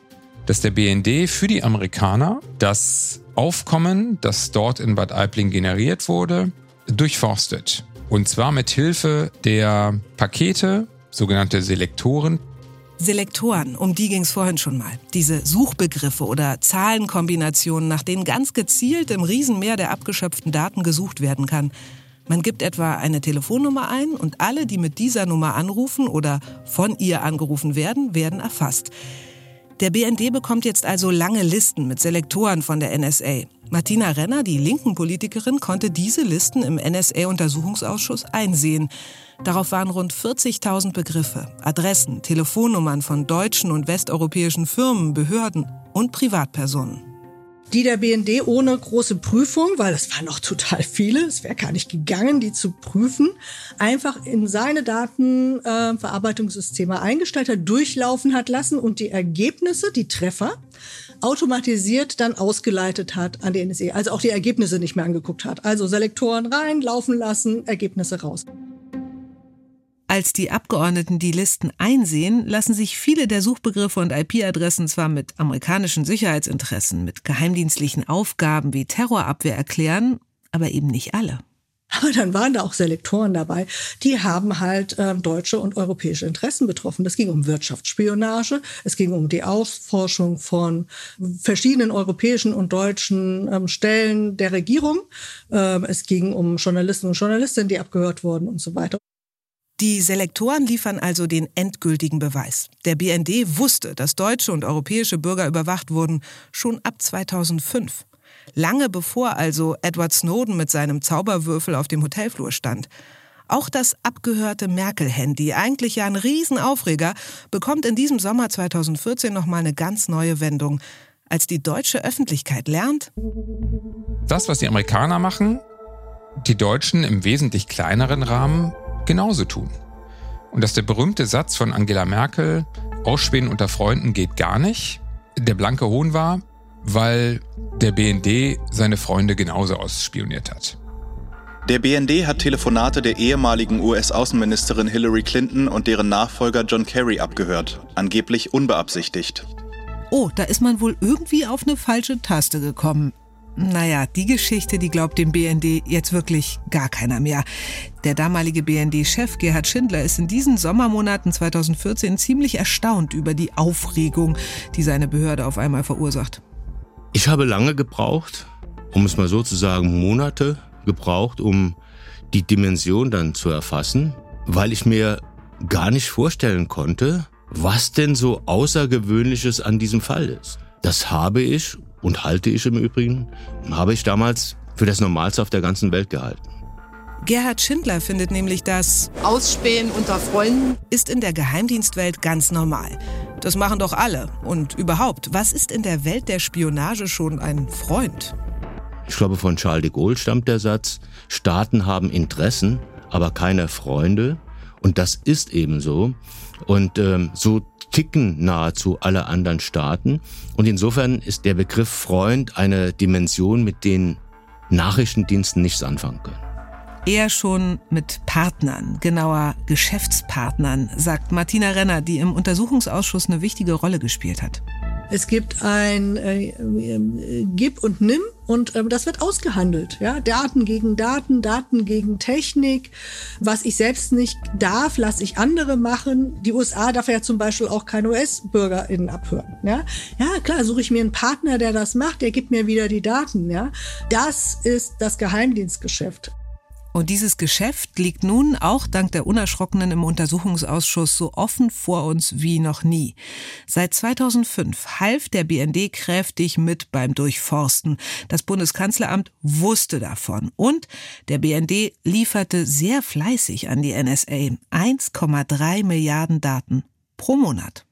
dass der BND für die Amerikaner das Aufkommen, das dort in Bad Aibling generiert wurde, durchforstet. Und zwar mit Hilfe der Pakete, sogenannte Selektoren, Selektoren, um die ging es vorhin schon mal. Diese Suchbegriffe oder Zahlenkombinationen, nach denen ganz gezielt im Riesenmeer der abgeschöpften Daten gesucht werden kann. Man gibt etwa eine Telefonnummer ein und alle, die mit dieser Nummer anrufen oder von ihr angerufen werden, werden erfasst. Der BND bekommt jetzt also lange Listen mit Selektoren von der NSA. Martina Renner, die linken Politikerin, konnte diese Listen im NSA-Untersuchungsausschuss einsehen. Darauf waren rund 40.000 Begriffe, Adressen, Telefonnummern von deutschen und westeuropäischen Firmen, Behörden und Privatpersonen. Die der BND ohne große Prüfung, weil es waren noch total viele, es wäre gar nicht gegangen, die zu prüfen, einfach in seine Datenverarbeitungssysteme äh, eingestellt hat, durchlaufen hat lassen und die Ergebnisse, die Treffer, automatisiert dann ausgeleitet hat an die NSE. Also auch die Ergebnisse nicht mehr angeguckt hat. Also Selektoren rein, laufen lassen, Ergebnisse raus. Als die Abgeordneten die Listen einsehen, lassen sich viele der Suchbegriffe und IP-Adressen zwar mit amerikanischen Sicherheitsinteressen, mit geheimdienstlichen Aufgaben wie Terrorabwehr erklären, aber eben nicht alle. Aber dann waren da auch Selektoren dabei, die haben halt äh, deutsche und europäische Interessen betroffen. Das ging um Wirtschaftsspionage, es ging um die Ausforschung von verschiedenen europäischen und deutschen ähm, Stellen der Regierung. Ähm, es ging um Journalisten und Journalistinnen, die abgehört wurden und so weiter. Die Selektoren liefern also den endgültigen Beweis. Der BND wusste, dass deutsche und europäische Bürger überwacht wurden, schon ab 2005. Lange bevor also Edward Snowden mit seinem Zauberwürfel auf dem Hotelflur stand. Auch das abgehörte Merkel-Handy, eigentlich ja ein Riesenaufreger, bekommt in diesem Sommer 2014 nochmal eine ganz neue Wendung. Als die deutsche Öffentlichkeit lernt. Das, was die Amerikaner machen, die Deutschen im wesentlich kleineren Rahmen genauso tun. Und dass der berühmte Satz von Angela Merkel, Ausspähen unter Freunden geht gar nicht, der blanke Hohn war, weil der BND seine Freunde genauso ausspioniert hat. Der BND hat Telefonate der ehemaligen US-Außenministerin Hillary Clinton und deren Nachfolger John Kerry abgehört, angeblich unbeabsichtigt. Oh, da ist man wohl irgendwie auf eine falsche Taste gekommen. Naja, die Geschichte, die glaubt dem BND jetzt wirklich gar keiner mehr. Der damalige BND-Chef Gerhard Schindler ist in diesen Sommermonaten 2014 ziemlich erstaunt über die Aufregung, die seine Behörde auf einmal verursacht. Ich habe lange gebraucht, um es mal so zu sagen, Monate gebraucht, um die Dimension dann zu erfassen, weil ich mir gar nicht vorstellen konnte, was denn so Außergewöhnliches an diesem Fall ist. Das habe ich und halte ich im Übrigen, habe ich damals für das Normalste auf der ganzen Welt gehalten. Gerhard Schindler findet nämlich, dass Ausspähen unter Freunden ist in der Geheimdienstwelt ganz normal. Das machen doch alle. Und überhaupt, was ist in der Welt der Spionage schon ein Freund? Ich glaube, von Charles de Gaulle stammt der Satz, Staaten haben Interessen, aber keine Freunde. Und das ist eben so. Und ähm, so ticken nahezu alle anderen Staaten. Und insofern ist der Begriff Freund eine Dimension, mit den Nachrichtendiensten nichts anfangen können. Eher schon mit Partnern, genauer Geschäftspartnern, sagt Martina Renner, die im Untersuchungsausschuss eine wichtige Rolle gespielt hat. Es gibt ein äh, äh, Gib und Nimm und äh, das wird ausgehandelt. Ja? Daten gegen Daten, Daten gegen Technik. Was ich selbst nicht darf, lasse ich andere machen. Die USA darf ja zum Beispiel auch keine US-BürgerInnen abhören. Ja? ja, klar, suche ich mir einen Partner, der das macht, der gibt mir wieder die Daten. Ja? Das ist das Geheimdienstgeschäft. Und dieses Geschäft liegt nun auch dank der Unerschrockenen im Untersuchungsausschuss so offen vor uns wie noch nie. Seit 2005 half der BND kräftig mit beim Durchforsten. Das Bundeskanzleramt wusste davon. Und der BND lieferte sehr fleißig an die NSA 1,3 Milliarden Daten pro Monat.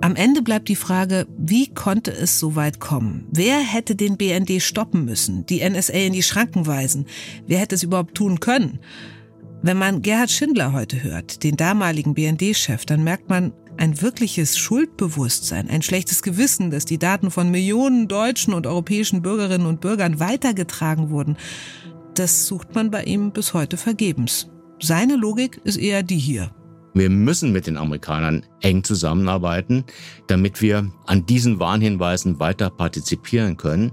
Am Ende bleibt die Frage, wie konnte es so weit kommen? Wer hätte den BND stoppen müssen, die NSA in die Schranken weisen? Wer hätte es überhaupt tun können? Wenn man Gerhard Schindler heute hört, den damaligen BND-Chef, dann merkt man ein wirkliches Schuldbewusstsein, ein schlechtes Gewissen, dass die Daten von Millionen deutschen und europäischen Bürgerinnen und Bürgern weitergetragen wurden. Das sucht man bei ihm bis heute vergebens. Seine Logik ist eher die hier. Wir müssen mit den Amerikanern eng zusammenarbeiten, damit wir an diesen Warnhinweisen weiter partizipieren können.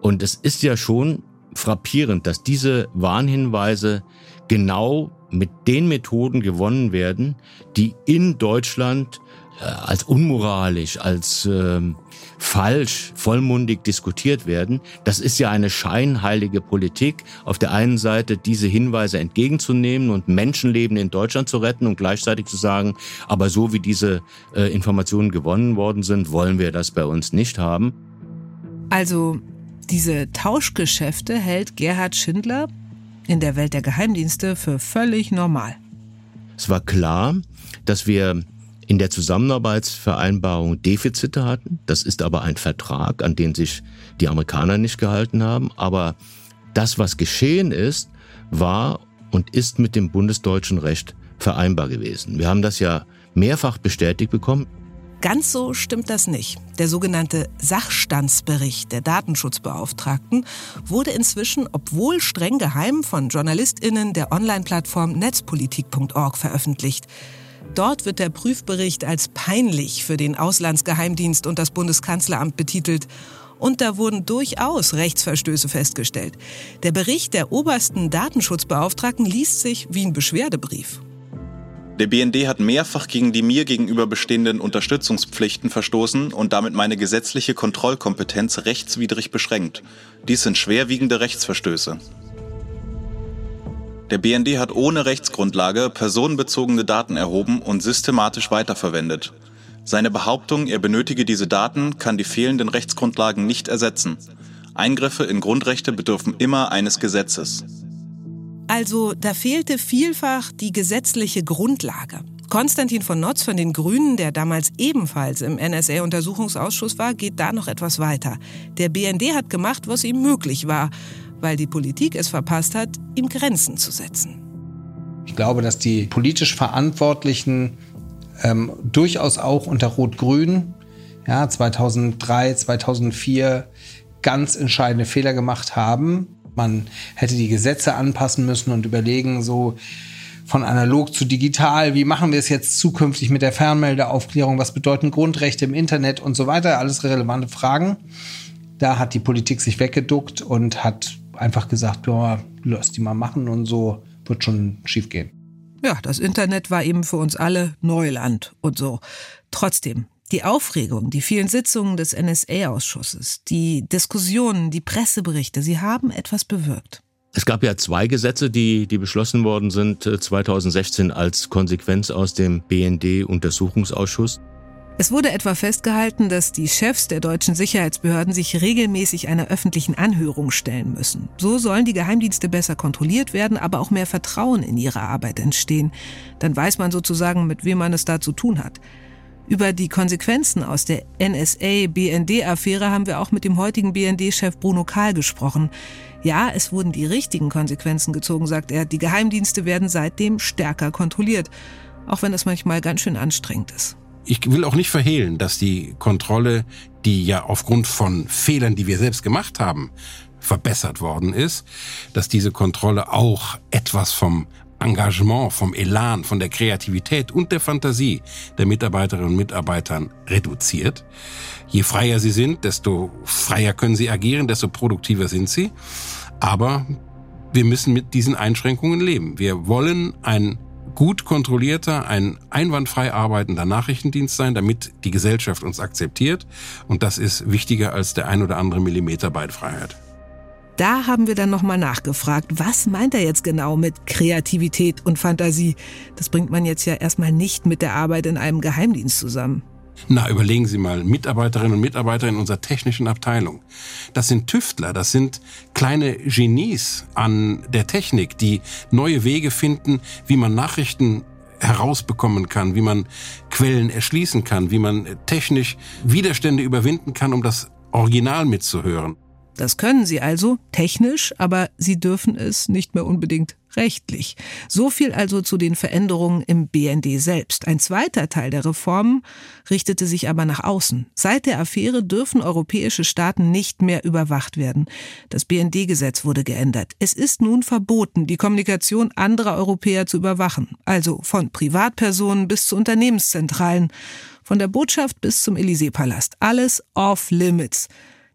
Und es ist ja schon frappierend, dass diese Warnhinweise genau mit den Methoden gewonnen werden, die in Deutschland äh, als unmoralisch, als ähm, falsch, vollmundig diskutiert werden. Das ist ja eine scheinheilige Politik, auf der einen Seite diese Hinweise entgegenzunehmen und Menschenleben in Deutschland zu retten und gleichzeitig zu sagen, aber so wie diese äh, Informationen gewonnen worden sind, wollen wir das bei uns nicht haben. Also diese Tauschgeschäfte hält Gerhard Schindler in der Welt der Geheimdienste für völlig normal. Es war klar, dass wir in der Zusammenarbeitsvereinbarung Defizite hatten. Das ist aber ein Vertrag, an den sich die Amerikaner nicht gehalten haben. Aber das, was geschehen ist, war und ist mit dem bundesdeutschen Recht vereinbar gewesen. Wir haben das ja mehrfach bestätigt bekommen. Ganz so stimmt das nicht. Der sogenannte Sachstandsbericht der Datenschutzbeauftragten wurde inzwischen, obwohl streng geheim, von JournalistInnen der Online-Plattform netzpolitik.org veröffentlicht. Dort wird der Prüfbericht als peinlich für den Auslandsgeheimdienst und das Bundeskanzleramt betitelt. Und da wurden durchaus Rechtsverstöße festgestellt. Der Bericht der obersten Datenschutzbeauftragten liest sich wie ein Beschwerdebrief. Der BND hat mehrfach gegen die mir gegenüber bestehenden Unterstützungspflichten verstoßen und damit meine gesetzliche Kontrollkompetenz rechtswidrig beschränkt. Dies sind schwerwiegende Rechtsverstöße. Der BND hat ohne Rechtsgrundlage personenbezogene Daten erhoben und systematisch weiterverwendet. Seine Behauptung, er benötige diese Daten, kann die fehlenden Rechtsgrundlagen nicht ersetzen. Eingriffe in Grundrechte bedürfen immer eines Gesetzes. Also da fehlte vielfach die gesetzliche Grundlage. Konstantin von Notz von den Grünen, der damals ebenfalls im NSA-Untersuchungsausschuss war, geht da noch etwas weiter. Der BND hat gemacht, was ihm möglich war weil die Politik es verpasst hat, ihm Grenzen zu setzen. Ich glaube, dass die politisch Verantwortlichen ähm, durchaus auch unter Rot-Grün ja, 2003, 2004 ganz entscheidende Fehler gemacht haben. Man hätte die Gesetze anpassen müssen und überlegen, so von analog zu digital, wie machen wir es jetzt zukünftig mit der Fernmeldeaufklärung, was bedeuten Grundrechte im Internet und so weiter, alles relevante Fragen. Da hat die Politik sich weggeduckt und hat einfach gesagt, ja, lass die mal machen und so wird schon schief gehen. Ja, das Internet war eben für uns alle Neuland und so. Trotzdem, die Aufregung, die vielen Sitzungen des NSA-Ausschusses, die Diskussionen, die Presseberichte, sie haben etwas bewirkt. Es gab ja zwei Gesetze, die, die beschlossen worden sind 2016 äh, als Konsequenz aus dem BND-Untersuchungsausschuss. Es wurde etwa festgehalten, dass die Chefs der deutschen Sicherheitsbehörden sich regelmäßig einer öffentlichen Anhörung stellen müssen. So sollen die Geheimdienste besser kontrolliert werden, aber auch mehr Vertrauen in ihre Arbeit entstehen. Dann weiß man sozusagen, mit wem man es da zu tun hat. Über die Konsequenzen aus der NSA-BND-Affäre haben wir auch mit dem heutigen BND-Chef Bruno Kahl gesprochen. Ja, es wurden die richtigen Konsequenzen gezogen, sagt er. Die Geheimdienste werden seitdem stärker kontrolliert. auch wenn es manchmal ganz schön anstrengend ist. Ich will auch nicht verhehlen, dass die Kontrolle, die ja aufgrund von Fehlern, die wir selbst gemacht haben, verbessert worden ist, dass diese Kontrolle auch etwas vom Engagement, vom Elan, von der Kreativität und der Fantasie der Mitarbeiterinnen und Mitarbeitern reduziert. Je freier sie sind, desto freier können sie agieren, desto produktiver sind sie. Aber wir müssen mit diesen Einschränkungen leben. Wir wollen ein gut kontrollierter, ein einwandfrei arbeitender Nachrichtendienst sein, damit die Gesellschaft uns akzeptiert. Und das ist wichtiger als der ein oder andere Millimeter Beinfreiheit. Da haben wir dann nochmal nachgefragt, was meint er jetzt genau mit Kreativität und Fantasie? Das bringt man jetzt ja erstmal nicht mit der Arbeit in einem Geheimdienst zusammen. Na, überlegen Sie mal, Mitarbeiterinnen und Mitarbeiter in unserer technischen Abteilung. Das sind Tüftler, das sind kleine Genies an der Technik, die neue Wege finden, wie man Nachrichten herausbekommen kann, wie man Quellen erschließen kann, wie man technisch Widerstände überwinden kann, um das Original mitzuhören. Das können sie also technisch, aber sie dürfen es nicht mehr unbedingt rechtlich. So viel also zu den Veränderungen im BND selbst. Ein zweiter Teil der Reformen richtete sich aber nach außen. Seit der Affäre dürfen europäische Staaten nicht mehr überwacht werden. Das BND-Gesetz wurde geändert. Es ist nun verboten, die Kommunikation anderer Europäer zu überwachen. Also von Privatpersonen bis zu Unternehmenszentralen, von der Botschaft bis zum Élysée-Palast. Alles off limits.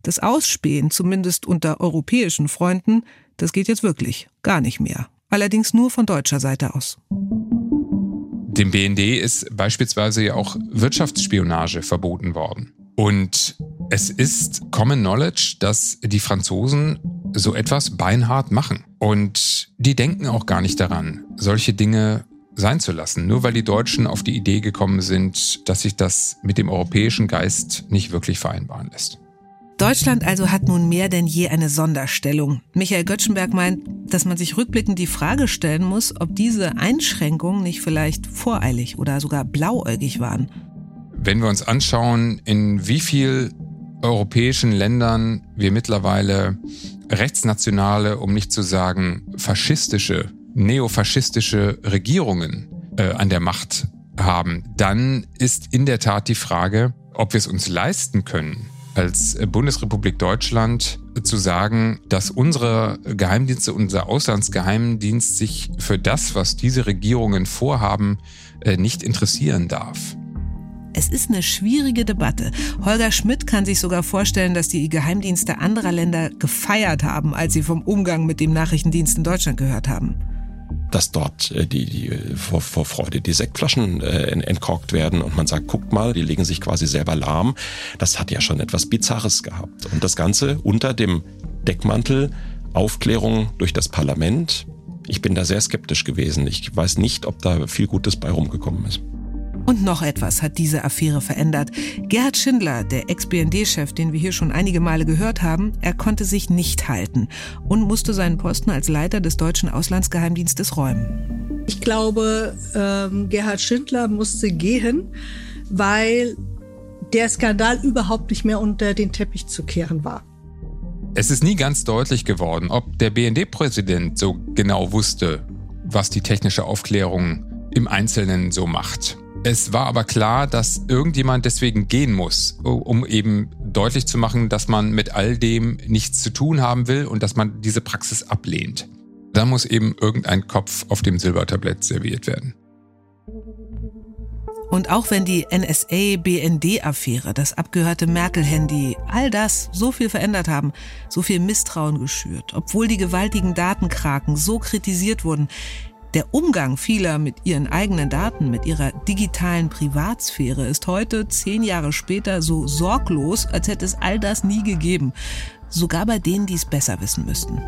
Das Ausspähen, zumindest unter europäischen Freunden, das geht jetzt wirklich gar nicht mehr. Allerdings nur von deutscher Seite aus. Dem BND ist beispielsweise ja auch Wirtschaftsspionage verboten worden. Und es ist Common Knowledge, dass die Franzosen so etwas beinhart machen. Und die denken auch gar nicht daran, solche Dinge sein zu lassen, nur weil die Deutschen auf die Idee gekommen sind, dass sich das mit dem europäischen Geist nicht wirklich vereinbaren lässt. Deutschland also hat nun mehr denn je eine Sonderstellung. Michael Göttschenberg meint, dass man sich rückblickend die Frage stellen muss, ob diese Einschränkungen nicht vielleicht voreilig oder sogar blauäugig waren. Wenn wir uns anschauen, in wie viel europäischen Ländern wir mittlerweile rechtsnationale, um nicht zu sagen faschistische, neofaschistische Regierungen äh, an der Macht haben, dann ist in der Tat die Frage, ob wir es uns leisten können, als Bundesrepublik Deutschland zu sagen, dass unsere Geheimdienste, unser Auslandsgeheimdienst sich für das, was diese Regierungen vorhaben, äh, nicht interessieren darf. Es ist eine schwierige Debatte. Holger Schmidt kann sich sogar vorstellen, dass die Geheimdienste anderer Länder gefeiert haben, als sie vom Umgang mit dem Nachrichtendienst in Deutschland gehört haben dass dort äh, die, die vor, vor Freude die Sektflaschen äh, entkorkt werden und man sagt, guckt mal, die legen sich quasi selber lahm. Das hat ja schon etwas Bizarres gehabt. Und das Ganze unter dem Deckmantel Aufklärung durch das Parlament. Ich bin da sehr skeptisch gewesen. Ich weiß nicht, ob da viel Gutes bei rumgekommen ist. Und noch etwas hat diese Affäre verändert. Gerhard Schindler, der Ex-BND-Chef, den wir hier schon einige Male gehört haben, er konnte sich nicht halten und musste seinen Posten als Leiter des deutschen Auslandsgeheimdienstes räumen. Ich glaube, ähm, Gerhard Schindler musste gehen, weil der Skandal überhaupt nicht mehr unter den Teppich zu kehren war. Es ist nie ganz deutlich geworden, ob der BND-Präsident so genau wusste, was die technische Aufklärung im Einzelnen so macht. Es war aber klar, dass irgendjemand deswegen gehen muss, um eben deutlich zu machen, dass man mit all dem nichts zu tun haben will und dass man diese Praxis ablehnt. Da muss eben irgendein Kopf auf dem Silbertablett serviert werden. Und auch wenn die NSA-BND-Affäre, das abgehörte Merkel-Handy, all das so viel verändert haben, so viel Misstrauen geschürt, obwohl die gewaltigen Datenkraken so kritisiert wurden, der Umgang vieler mit ihren eigenen Daten, mit ihrer digitalen Privatsphäre ist heute, zehn Jahre später, so sorglos, als hätte es all das nie gegeben. Sogar bei denen, die es besser wissen müssten.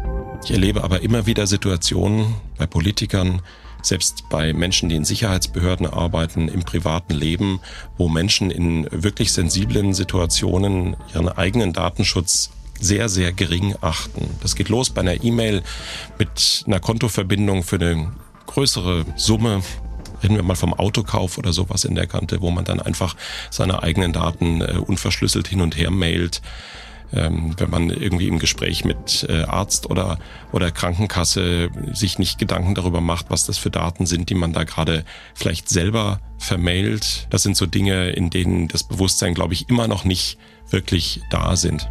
Ich erlebe aber immer wieder Situationen bei Politikern, selbst bei Menschen, die in Sicherheitsbehörden arbeiten, im privaten Leben, wo Menschen in wirklich sensiblen Situationen ihren eigenen Datenschutz sehr, sehr gering achten. Das geht los bei einer E-Mail mit einer Kontoverbindung für eine größere Summe, reden wir mal vom Autokauf oder sowas in der Kante, wo man dann einfach seine eigenen Daten äh, unverschlüsselt hin und her mailt. ähm, wenn man irgendwie im Gespräch mit äh, Arzt oder, oder Krankenkasse sich nicht Gedanken darüber macht, was das für Daten sind, die man da gerade vielleicht selber vermailt. Das sind so Dinge, in denen das Bewusstsein, glaube ich, immer noch nicht wirklich da sind.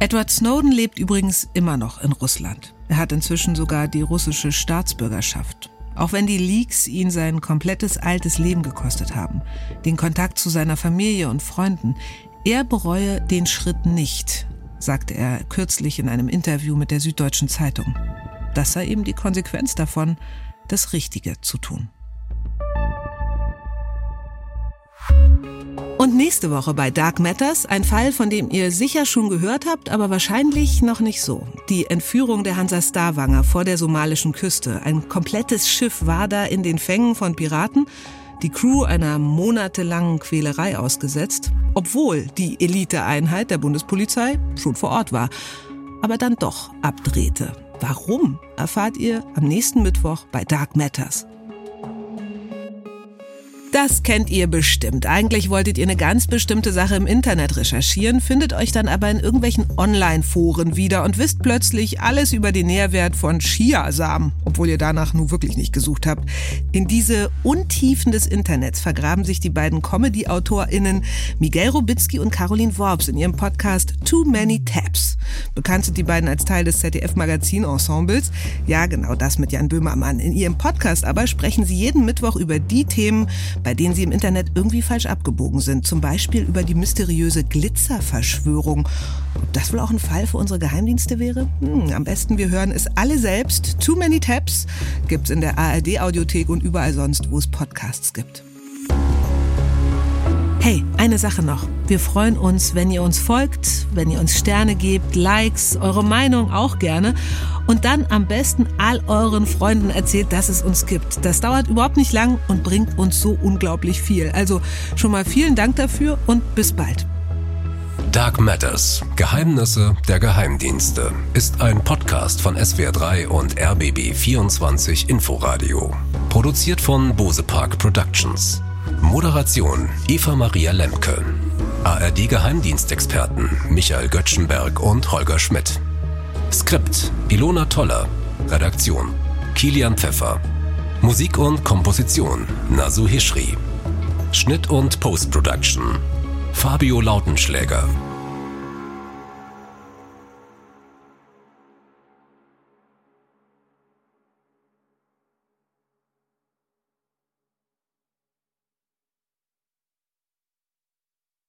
Edward Snowden lebt übrigens immer noch in Russland. Er hat inzwischen sogar die russische Staatsbürgerschaft. Auch wenn die Leaks ihn sein komplettes altes Leben gekostet haben, den Kontakt zu seiner Familie und Freunden, er bereue den Schritt nicht, sagte er kürzlich in einem Interview mit der Süddeutschen Zeitung. Das sei eben die Konsequenz davon, das Richtige zu tun. Und nächste Woche bei Dark Matters ein Fall, von dem ihr sicher schon gehört habt, aber wahrscheinlich noch nicht so. Die Entführung der Hansa Starwanger vor der somalischen Küste. Ein komplettes Schiff war da in den Fängen von Piraten. Die Crew einer monatelangen Quälerei ausgesetzt, obwohl die Eliteeinheit der Bundespolizei schon vor Ort war, aber dann doch abdrehte. Warum erfahrt ihr am nächsten Mittwoch bei Dark Matters. Das kennt ihr bestimmt. Eigentlich wolltet ihr eine ganz bestimmte Sache im Internet recherchieren, findet euch dann aber in irgendwelchen Online-Foren wieder und wisst plötzlich alles über den Nährwert von Chiasamen, obwohl ihr danach nun wirklich nicht gesucht habt. In diese Untiefen des Internets vergraben sich die beiden Comedy-AutorInnen Miguel Robitzky und Caroline Worps in ihrem Podcast Too Many Tabs. Bekannt sind die beiden als Teil des ZDF-Magazin-Ensembles. Ja, genau das mit Jan Böhmermann. In ihrem Podcast aber sprechen sie jeden Mittwoch über die Themen, bei denen sie im Internet irgendwie falsch abgebogen sind. Zum Beispiel über die mysteriöse Glitzerverschwörung. Ob das wohl auch ein Fall für unsere Geheimdienste wäre? Hm, am besten wir hören es alle selbst. Too Many Tabs gibt's in der ARD-Audiothek und überall sonst, wo es Podcasts gibt. Hey, eine Sache noch. Wir freuen uns, wenn ihr uns folgt, wenn ihr uns Sterne gebt, Likes, eure Meinung auch gerne und dann am besten all euren Freunden erzählt, dass es uns gibt. Das dauert überhaupt nicht lang und bringt uns so unglaublich viel. Also schon mal vielen Dank dafür und bis bald. Dark Matters Geheimnisse der Geheimdienste ist ein Podcast von SWR3 und RBB24 Inforadio. Produziert von Bose Park Productions. Moderation Eva Maria Lemke. ARD Geheimdienstexperten Michael Göttschenberg und Holger Schmidt. Skript Ilona Toller. Redaktion Kilian Pfeffer. Musik und Komposition Nasu Hishri. Schnitt und Post-Production Fabio Lautenschläger.